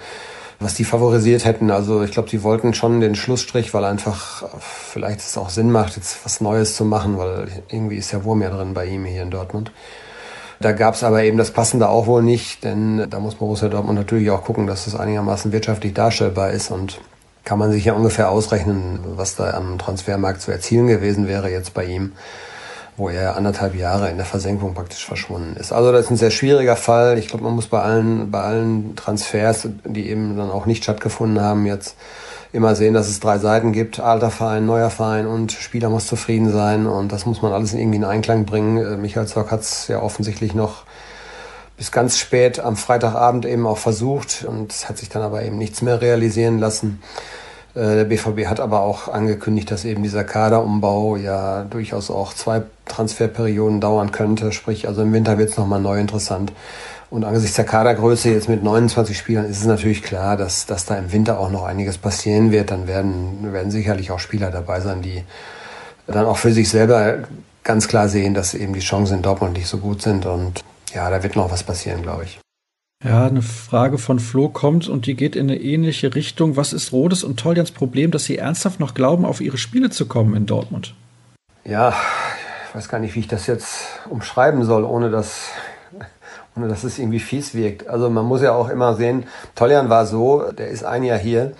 was die favorisiert hätten. Also ich glaube, sie wollten schon den Schlussstrich, weil einfach vielleicht es auch Sinn macht, jetzt was Neues zu machen, weil irgendwie ist der Wurm ja drin bei ihm hier in Dortmund. Da gab es aber eben das Passende auch wohl nicht, denn da muss Borussia Dortmund natürlich auch gucken, dass das einigermaßen wirtschaftlich darstellbar ist und kann man sich ja ungefähr ausrechnen, was da am Transfermarkt zu erzielen gewesen wäre jetzt bei ihm wo er anderthalb Jahre in der Versenkung praktisch verschwunden ist. Also das ist ein sehr schwieriger Fall. Ich glaube, man muss bei allen, bei allen Transfers, die eben dann auch nicht stattgefunden haben, jetzt immer sehen, dass es drei Seiten gibt. Alter Verein, neuer Verein und Spieler muss zufrieden sein. Und das muss man alles irgendwie in Einklang bringen. Äh, Michael Zock hat es ja offensichtlich noch bis ganz spät am Freitagabend eben auch versucht und hat sich dann aber eben nichts mehr realisieren lassen. Äh, der BVB hat aber auch angekündigt, dass eben dieser Kaderumbau ja durchaus auch zwei Transferperioden dauern könnte. Sprich, also im Winter wird es nochmal neu interessant. Und angesichts der Kadergröße jetzt mit 29 Spielern ist es natürlich klar, dass, dass da im Winter auch noch einiges passieren wird. Dann werden, werden sicherlich auch Spieler dabei sein, die dann auch für sich selber ganz klar sehen, dass eben die Chancen in Dortmund nicht so gut sind. Und ja, da wird noch was passieren, glaube ich. Ja, eine Frage von Flo kommt und die geht in eine ähnliche Richtung. Was ist Rodes und Toljans Problem, dass sie ernsthaft noch glauben, auf ihre Spiele zu kommen in Dortmund? Ja, ich weiß gar nicht, wie ich das jetzt umschreiben soll, ohne dass, ohne dass es irgendwie fies wirkt. Also man muss ja auch immer sehen, Toljan war so, der ist ein Jahr hier,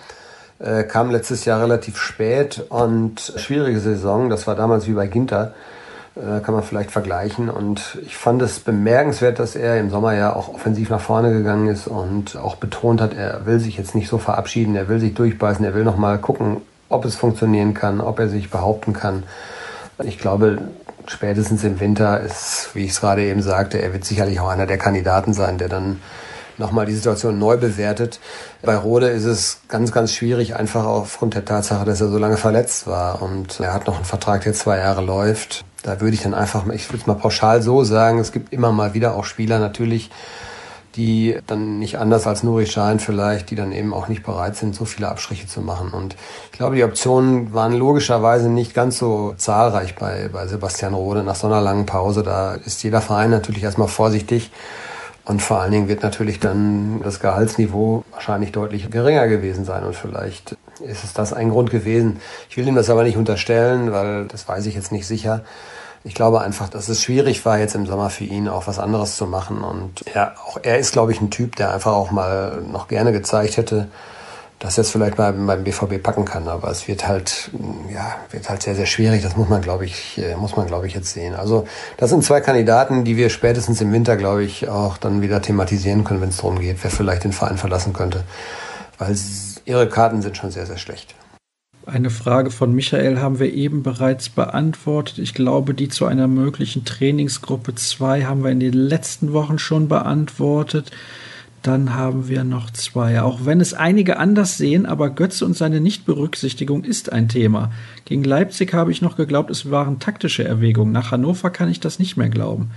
äh, kam letztes Jahr relativ spät und schwierige Saison, das war damals wie bei Ginter äh, kann man vielleicht vergleichen. Und ich fand es bemerkenswert, dass er im Sommer ja auch offensiv nach vorne gegangen ist und auch betont hat, er will sich jetzt nicht so verabschieden, er will sich durchbeißen, er will nochmal gucken, ob es funktionieren kann, ob er sich behaupten kann. Ich glaube, spätestens im Winter ist, wie ich es gerade eben sagte, er wird sicherlich auch einer der Kandidaten sein, der dann nochmal die Situation neu bewertet. Bei Rode ist es ganz, ganz schwierig, einfach aufgrund der Tatsache, dass er so lange verletzt war. Und er hat noch einen Vertrag, der zwei Jahre läuft. Da würde ich dann einfach, ich würde es mal pauschal so sagen, es gibt immer mal wieder auch Spieler natürlich, die dann nicht anders als Nuri Schein vielleicht, die dann eben auch nicht bereit sind, so viele Abstriche zu machen. Und ich glaube, die Optionen waren logischerweise nicht ganz so zahlreich bei, bei Sebastian Rode nach so einer langen Pause. Da ist jeder Verein natürlich erstmal vorsichtig. Und vor allen Dingen wird natürlich dann das Gehaltsniveau wahrscheinlich deutlich geringer gewesen sein. Und vielleicht ist es das ein Grund gewesen. Ich will ihm das aber nicht unterstellen, weil das weiß ich jetzt nicht sicher. Ich glaube einfach, dass es schwierig war, jetzt im Sommer für ihn auch was anderes zu machen. Und er, auch er ist, glaube ich, ein Typ, der einfach auch mal noch gerne gezeigt hätte, dass er es vielleicht beim, beim BVB packen kann. Aber es wird halt, ja, wird halt sehr, sehr schwierig. Das muss man, glaube ich, äh, muss man, glaube ich, jetzt sehen. Also, das sind zwei Kandidaten, die wir spätestens im Winter, glaube ich, auch dann wieder thematisieren können, wenn es darum geht, wer vielleicht den Verein verlassen könnte. Weil ihre Karten sind schon sehr, sehr schlecht. Eine Frage von Michael haben wir eben bereits beantwortet. Ich glaube, die zu einer möglichen Trainingsgruppe 2 haben wir in den letzten Wochen schon beantwortet. Dann haben wir noch zwei. Auch wenn es einige anders sehen, aber Götze und seine Nichtberücksichtigung ist ein Thema. Gegen Leipzig habe ich noch geglaubt, es waren taktische Erwägungen. Nach Hannover kann ich das nicht mehr glauben.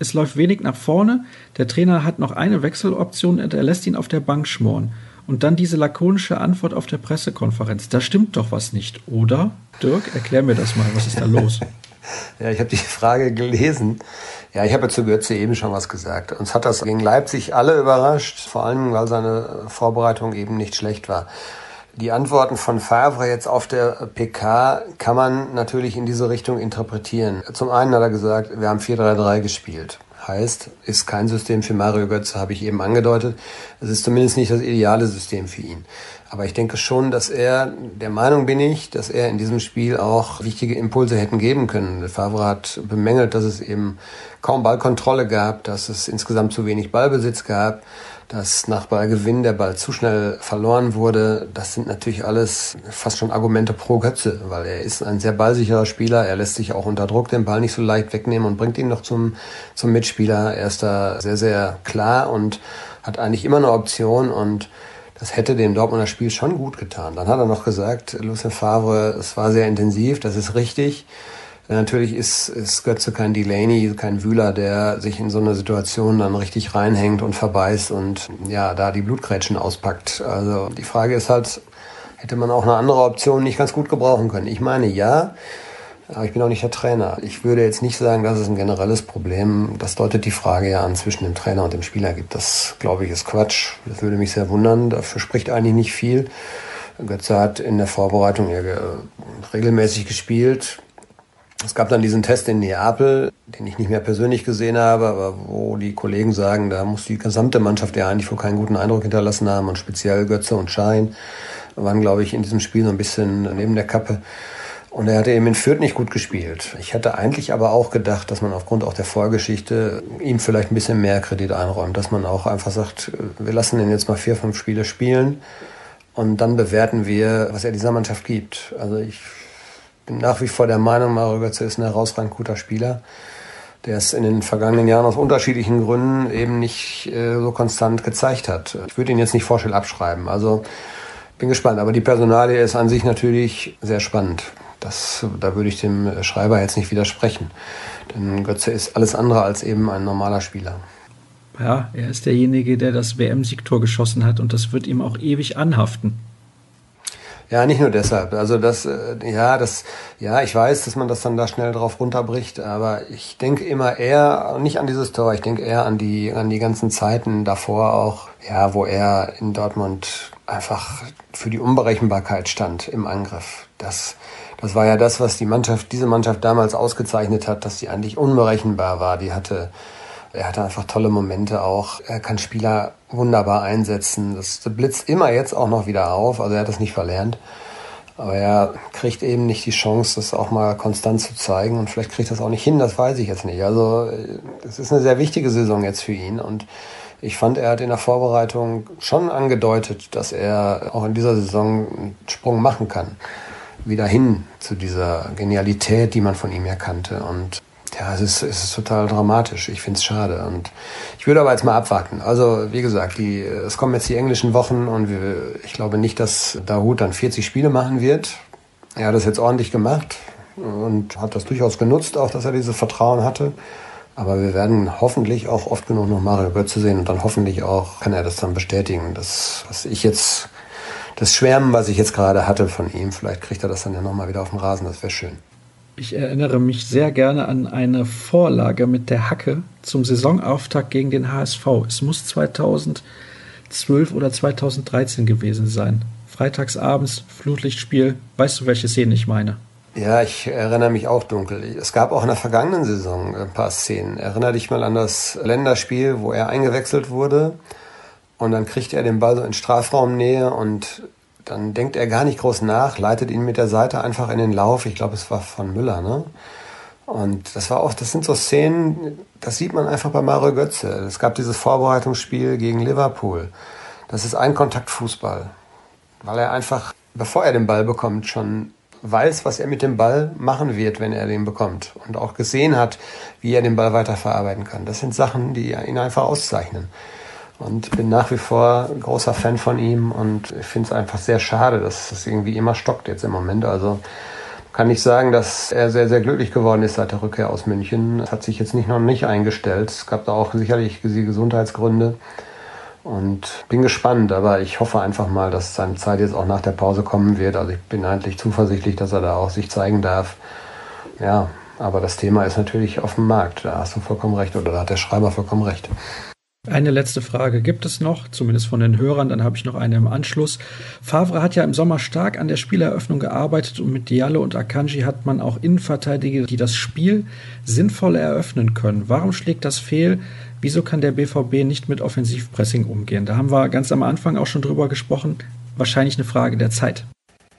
Es läuft wenig nach vorne. Der Trainer hat noch eine Wechseloption und er lässt ihn auf der Bank schmoren. Und dann diese lakonische Antwort auf der Pressekonferenz. Da stimmt doch was nicht, oder? Dirk, erklär mir das mal. Was ist da los? ja, ich habe die Frage gelesen. Ja, ich habe zu Götze eben schon was gesagt. Uns hat das gegen Leipzig alle überrascht, vor allem weil seine Vorbereitung eben nicht schlecht war. Die Antworten von Favre jetzt auf der PK kann man natürlich in diese Richtung interpretieren. Zum einen hat er gesagt, wir haben 4-3-3 gespielt. Heißt, ist kein System für Mario Götze, habe ich eben angedeutet. Es ist zumindest nicht das ideale System für ihn. Aber ich denke schon, dass er, der Meinung bin ich, dass er in diesem Spiel auch wichtige Impulse hätten geben können. Favre hat bemängelt, dass es eben kaum Ballkontrolle gab, dass es insgesamt zu wenig Ballbesitz gab, dass nach Ballgewinn der Ball zu schnell verloren wurde. Das sind natürlich alles fast schon Argumente pro Götze, weil er ist ein sehr ballsicherer Spieler. Er lässt sich auch unter Druck den Ball nicht so leicht wegnehmen und bringt ihn noch zum, zum Mitspieler. Er ist da sehr, sehr klar und hat eigentlich immer eine Option und das hätte dem Dortmunder Spiel schon gut getan. Dann hat er noch gesagt, Lucien Favre, es war sehr intensiv, das ist richtig. Natürlich ist, ist Götze kein Delaney, kein Wühler, der sich in so eine Situation dann richtig reinhängt und verbeißt und ja, da die Blutgrätschen auspackt. Also die Frage ist halt, hätte man auch eine andere Option nicht ganz gut gebrauchen können? Ich meine, ja, aber ich bin auch nicht der Trainer. Ich würde jetzt nicht sagen, dass es ein generelles Problem. Das deutet die Frage ja an zwischen dem Trainer und dem Spieler gibt. Das, glaube ich, ist Quatsch. Das würde mich sehr wundern. Dafür spricht eigentlich nicht viel. Götze hat in der Vorbereitung ja regelmäßig gespielt. Es gab dann diesen Test in Neapel, den ich nicht mehr persönlich gesehen habe, aber wo die Kollegen sagen, da muss die gesamte Mannschaft ja eigentlich wohl keinen guten Eindruck hinterlassen haben und speziell Götze und Schein waren, glaube ich, in diesem Spiel so ein bisschen neben der Kappe. Und er hatte eben in Fürth nicht gut gespielt. Ich hätte eigentlich aber auch gedacht, dass man aufgrund auch der Vorgeschichte ihm vielleicht ein bisschen mehr Kredit einräumt, dass man auch einfach sagt, wir lassen ihn jetzt mal vier, fünf Spiele spielen und dann bewerten wir, was er dieser Mannschaft gibt. Also ich bin nach wie vor der Meinung, Mario Götze ist ein herausragend guter Spieler, der es in den vergangenen Jahren aus unterschiedlichen Gründen eben nicht äh, so konstant gezeigt hat. Ich würde ihn jetzt nicht vorstellen abschreiben. Also bin gespannt. Aber die Personalie ist an sich natürlich sehr spannend. Das, da würde ich dem Schreiber jetzt nicht widersprechen. Denn Götze ist alles andere als eben ein normaler Spieler. Ja, er ist derjenige, der das WM-Siegtor geschossen hat und das wird ihm auch ewig anhaften. Ja, nicht nur deshalb. Also das, äh, ja, das, ja, ich weiß, dass man das dann da schnell drauf runterbricht, aber ich denke immer eher nicht an dieses Tor. Ich denke eher an die, an die ganzen Zeiten davor auch, ja, wo er in Dortmund einfach für die Unberechenbarkeit stand im Angriff. Das, das war ja das, was die Mannschaft, diese Mannschaft damals ausgezeichnet hat, dass sie eigentlich unberechenbar war. Die hatte, er hatte einfach tolle Momente auch. Er kann Spieler wunderbar einsetzen. Das blitzt immer jetzt auch noch wieder auf. Also er hat das nicht verlernt. Aber er kriegt eben nicht die Chance, das auch mal konstant zu zeigen. Und vielleicht kriegt das auch nicht hin, das weiß ich jetzt nicht. Also es ist eine sehr wichtige Saison jetzt für ihn. Und ich fand, er hat in der Vorbereitung schon angedeutet, dass er auch in dieser Saison einen Sprung machen kann wieder hin zu dieser Genialität, die man von ihm erkannte. Und ja, es ist, es ist total dramatisch. Ich finde es schade. Und ich würde aber jetzt mal abwarten. Also, wie gesagt, die, es kommen jetzt die englischen Wochen und wir, ich glaube nicht, dass Dahut dann 40 Spiele machen wird. Er hat das jetzt ordentlich gemacht und hat das durchaus genutzt, auch dass er dieses Vertrauen hatte. Aber wir werden hoffentlich auch oft genug noch Mario Götze sehen und dann hoffentlich auch kann er das dann bestätigen. Das, was ich jetzt das Schwärmen, was ich jetzt gerade hatte von ihm, vielleicht kriegt er das dann ja nochmal wieder auf den Rasen, das wäre schön. Ich erinnere mich sehr gerne an eine Vorlage mit der Hacke zum Saisonauftakt gegen den HSV. Es muss 2012 oder 2013 gewesen sein. Freitagsabends, Flutlichtspiel. Weißt du, welche Szene ich meine? Ja, ich erinnere mich auch dunkel. Es gab auch in der vergangenen Saison ein paar Szenen. Erinnere dich mal an das Länderspiel, wo er eingewechselt wurde und dann kriegt er den Ball so in Strafraumnähe und dann denkt er gar nicht groß nach, leitet ihn mit der Seite einfach in den Lauf. Ich glaube, es war von Müller, ne? Und das war auch, das sind so Szenen, das sieht man einfach bei Mario Götze. Es gab dieses Vorbereitungsspiel gegen Liverpool. Das ist ein Kontaktfußball. Weil er einfach, bevor er den Ball bekommt, schon weiß, was er mit dem Ball machen wird, wenn er den bekommt. Und auch gesehen hat, wie er den Ball weiterverarbeiten kann. Das sind Sachen, die ihn einfach auszeichnen und bin nach wie vor großer Fan von ihm und ich finde es einfach sehr schade, dass es irgendwie immer stockt jetzt im Moment. Also kann ich sagen, dass er sehr, sehr glücklich geworden ist seit der Rückkehr aus München. Es hat sich jetzt nicht noch nicht eingestellt. Es gab da auch sicherlich Gesundheitsgründe. Und bin gespannt, aber ich hoffe einfach mal, dass seine Zeit jetzt auch nach der Pause kommen wird. Also ich bin eigentlich zuversichtlich, dass er da auch sich zeigen darf. Ja, aber das Thema ist natürlich auf dem Markt. Da hast du vollkommen recht oder da hat der Schreiber vollkommen recht. Eine letzte Frage gibt es noch, zumindest von den Hörern, dann habe ich noch eine im Anschluss. Favre hat ja im Sommer stark an der Spieleröffnung gearbeitet und mit Diallo und Akanji hat man auch Innenverteidiger, die das Spiel sinnvoll eröffnen können. Warum schlägt das fehl? Wieso kann der BVB nicht mit Offensivpressing umgehen? Da haben wir ganz am Anfang auch schon drüber gesprochen. wahrscheinlich eine Frage der Zeit.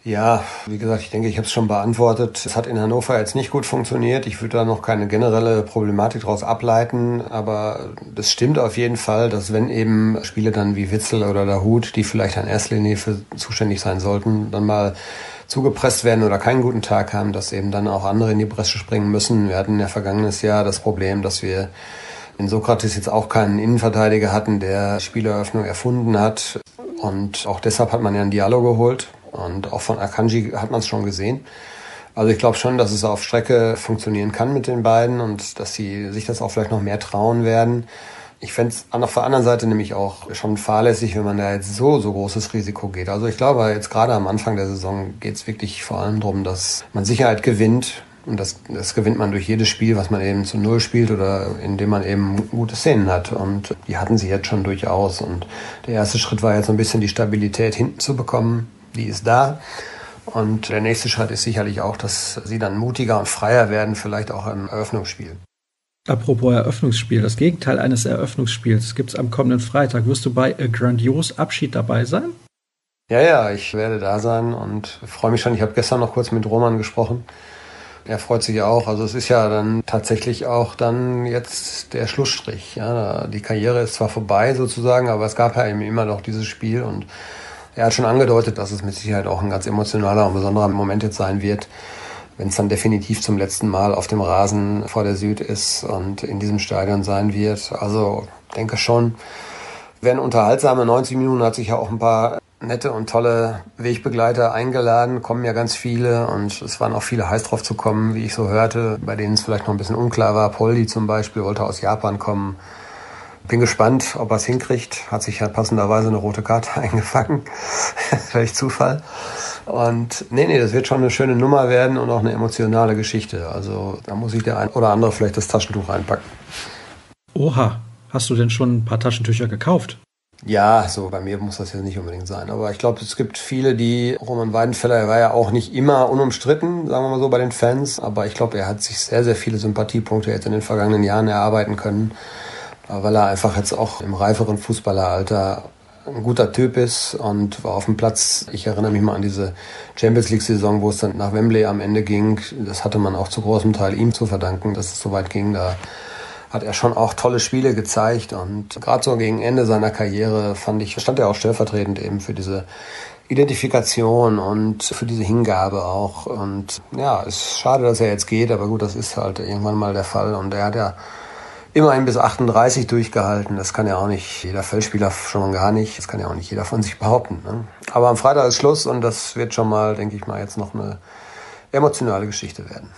Ja, wie gesagt, ich denke, ich habe es schon beantwortet. Es hat in Hannover jetzt nicht gut funktioniert. Ich würde da noch keine generelle Problematik daraus ableiten, aber das stimmt auf jeden Fall, dass wenn eben Spiele dann wie Witzel oder der Hut, die vielleicht an Erstlinie für zuständig sein sollten, dann mal zugepresst werden oder keinen guten Tag haben, dass eben dann auch andere in die Bresche springen müssen. Wir hatten ja vergangenes Jahr das Problem, dass wir in Sokrates jetzt auch keinen Innenverteidiger hatten, der Spieleröffnung erfunden hat. Und auch deshalb hat man ja einen Dialog geholt und auch von Akanji hat man es schon gesehen. Also ich glaube schon, dass es auf Strecke funktionieren kann mit den beiden und dass sie sich das auch vielleicht noch mehr trauen werden. Ich fände es auf der anderen Seite nämlich auch schon fahrlässig, wenn man da jetzt so, so großes Risiko geht. Also ich glaube, jetzt gerade am Anfang der Saison geht es wirklich vor allem darum, dass man Sicherheit gewinnt. Und das, das gewinnt man durch jedes Spiel, was man eben zu Null spielt oder indem man eben gute Szenen hat. Und die hatten sie jetzt schon durchaus. Und der erste Schritt war jetzt so ein bisschen die Stabilität hinten zu bekommen die ist da. Und der nächste Schritt ist sicherlich auch, dass sie dann mutiger und freier werden, vielleicht auch im Eröffnungsspiel. Apropos Eröffnungsspiel, das Gegenteil eines Eröffnungsspiels gibt es am kommenden Freitag. Wirst du bei A Grandios Abschied dabei sein? Ja, ja, ich werde da sein und freue mich schon. Ich habe gestern noch kurz mit Roman gesprochen. Er freut sich auch. Also es ist ja dann tatsächlich auch dann jetzt der Schlussstrich. Ja, die Karriere ist zwar vorbei sozusagen, aber es gab ja eben immer noch dieses Spiel und er hat schon angedeutet, dass es mit Sicherheit auch ein ganz emotionaler und besonderer Moment jetzt sein wird, wenn es dann definitiv zum letzten Mal auf dem Rasen vor der Süd ist und in diesem Stadion sein wird. Also denke schon, werden unterhaltsame 90 Minuten, hat sich ja auch ein paar nette und tolle Wegbegleiter eingeladen, kommen ja ganz viele und es waren auch viele heiß drauf zu kommen, wie ich so hörte, bei denen es vielleicht noch ein bisschen unklar war. Poldi zum Beispiel wollte aus Japan kommen. Bin gespannt, ob er es hinkriegt. Hat sich ja passenderweise eine rote Karte eingefangen. Vielleicht Zufall. Und nee, nee, das wird schon eine schöne Nummer werden und auch eine emotionale Geschichte. Also da muss ich der ein oder andere vielleicht das Taschentuch reinpacken. Oha, hast du denn schon ein paar Taschentücher gekauft? Ja, so bei mir muss das jetzt nicht unbedingt sein. Aber ich glaube, es gibt viele, die Roman Weidenfeller, er war ja auch nicht immer unumstritten, sagen wir mal so, bei den Fans. Aber ich glaube, er hat sich sehr, sehr viele Sympathiepunkte jetzt in den vergangenen Jahren erarbeiten können weil er einfach jetzt auch im reiferen Fußballeralter ein guter Typ ist und war auf dem Platz. Ich erinnere mich mal an diese Champions League-Saison, wo es dann nach Wembley am Ende ging. Das hatte man auch zu großem Teil ihm zu verdanken, dass es so weit ging. Da hat er schon auch tolle Spiele gezeigt und gerade so gegen Ende seiner Karriere fand ich, stand er auch stellvertretend eben für diese Identifikation und für diese Hingabe auch. Und ja, es ist schade, dass er jetzt geht, aber gut, das ist halt irgendwann mal der Fall und er hat ja immerhin bis 38 durchgehalten. Das kann ja auch nicht jeder Feldspieler schon mal gar nicht. Das kann ja auch nicht jeder von sich behaupten. Ne? Aber am Freitag ist Schluss und das wird schon mal, denke ich mal, jetzt noch eine emotionale Geschichte werden.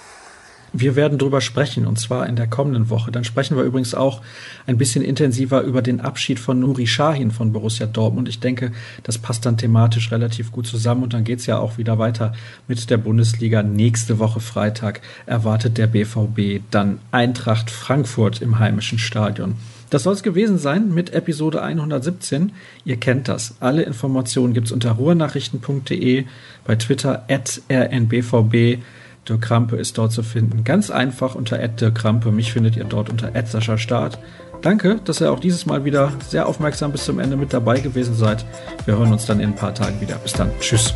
Wir werden darüber sprechen und zwar in der kommenden Woche. Dann sprechen wir übrigens auch ein bisschen intensiver über den Abschied von Nuri Sahin von Borussia Dortmund. Ich denke, das passt dann thematisch relativ gut zusammen und dann geht es ja auch wieder weiter mit der Bundesliga. Nächste Woche Freitag erwartet der BVB dann Eintracht Frankfurt im heimischen Stadion. Das soll es gewesen sein mit Episode 117. Ihr kennt das. Alle Informationen gibt es unter ruhrnachrichten.de, bei Twitter at rnbvb Dirk Krampe ist dort zu finden. Ganz einfach unter Dirk Krampe. Mich findet ihr dort unter Sascha Start. Danke, dass ihr auch dieses Mal wieder sehr aufmerksam bis zum Ende mit dabei gewesen seid. Wir hören uns dann in ein paar Tagen wieder. Bis dann. Tschüss.